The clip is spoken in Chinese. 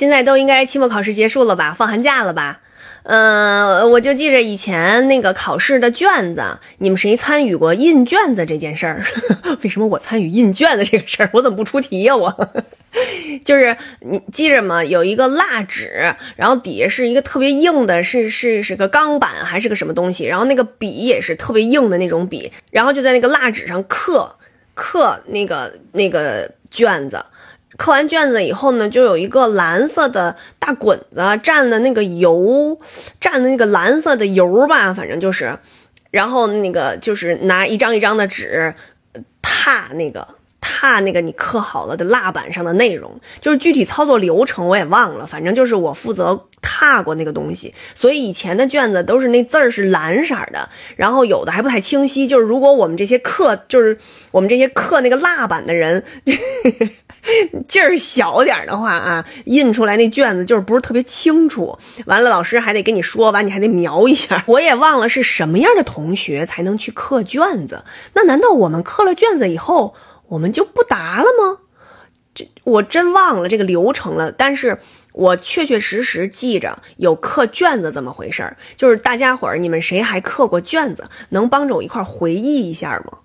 现在都应该期末考试结束了吧，放寒假了吧？嗯，我就记着以前那个考试的卷子，你们谁参与过印卷子这件事儿？为什么我参与印卷子这个事儿？我怎么不出题呀？我 就是你记着吗？有一个蜡纸，然后底下是一个特别硬的，是是是个钢板还是个什么东西？然后那个笔也是特别硬的那种笔，然后就在那个蜡纸上刻刻那个那个卷子。刻完卷子以后呢，就有一个蓝色的大滚子蘸的那个油，蘸的那个蓝色的油吧，反正就是，然后那个就是拿一张一张的纸踏那个。踏那个你刻好了的蜡板上的内容，就是具体操作流程我也忘了，反正就是我负责踏过那个东西，所以以前的卷子都是那字儿是蓝色的，然后有的还不太清晰。就是如果我们这些刻，就是我们这些刻那个蜡板的人 劲儿小点的话啊，印出来那卷子就是不是特别清楚。完了，老师还得跟你说完，你还得描一下。我也忘了是什么样的同学才能去刻卷子。那难道我们刻了卷子以后？我们就不答了吗？这我真忘了这个流程了，但是我确确实实记着有刻卷子这么回事儿。就是大家伙儿，你们谁还刻过卷子？能帮着我一块回忆一下吗？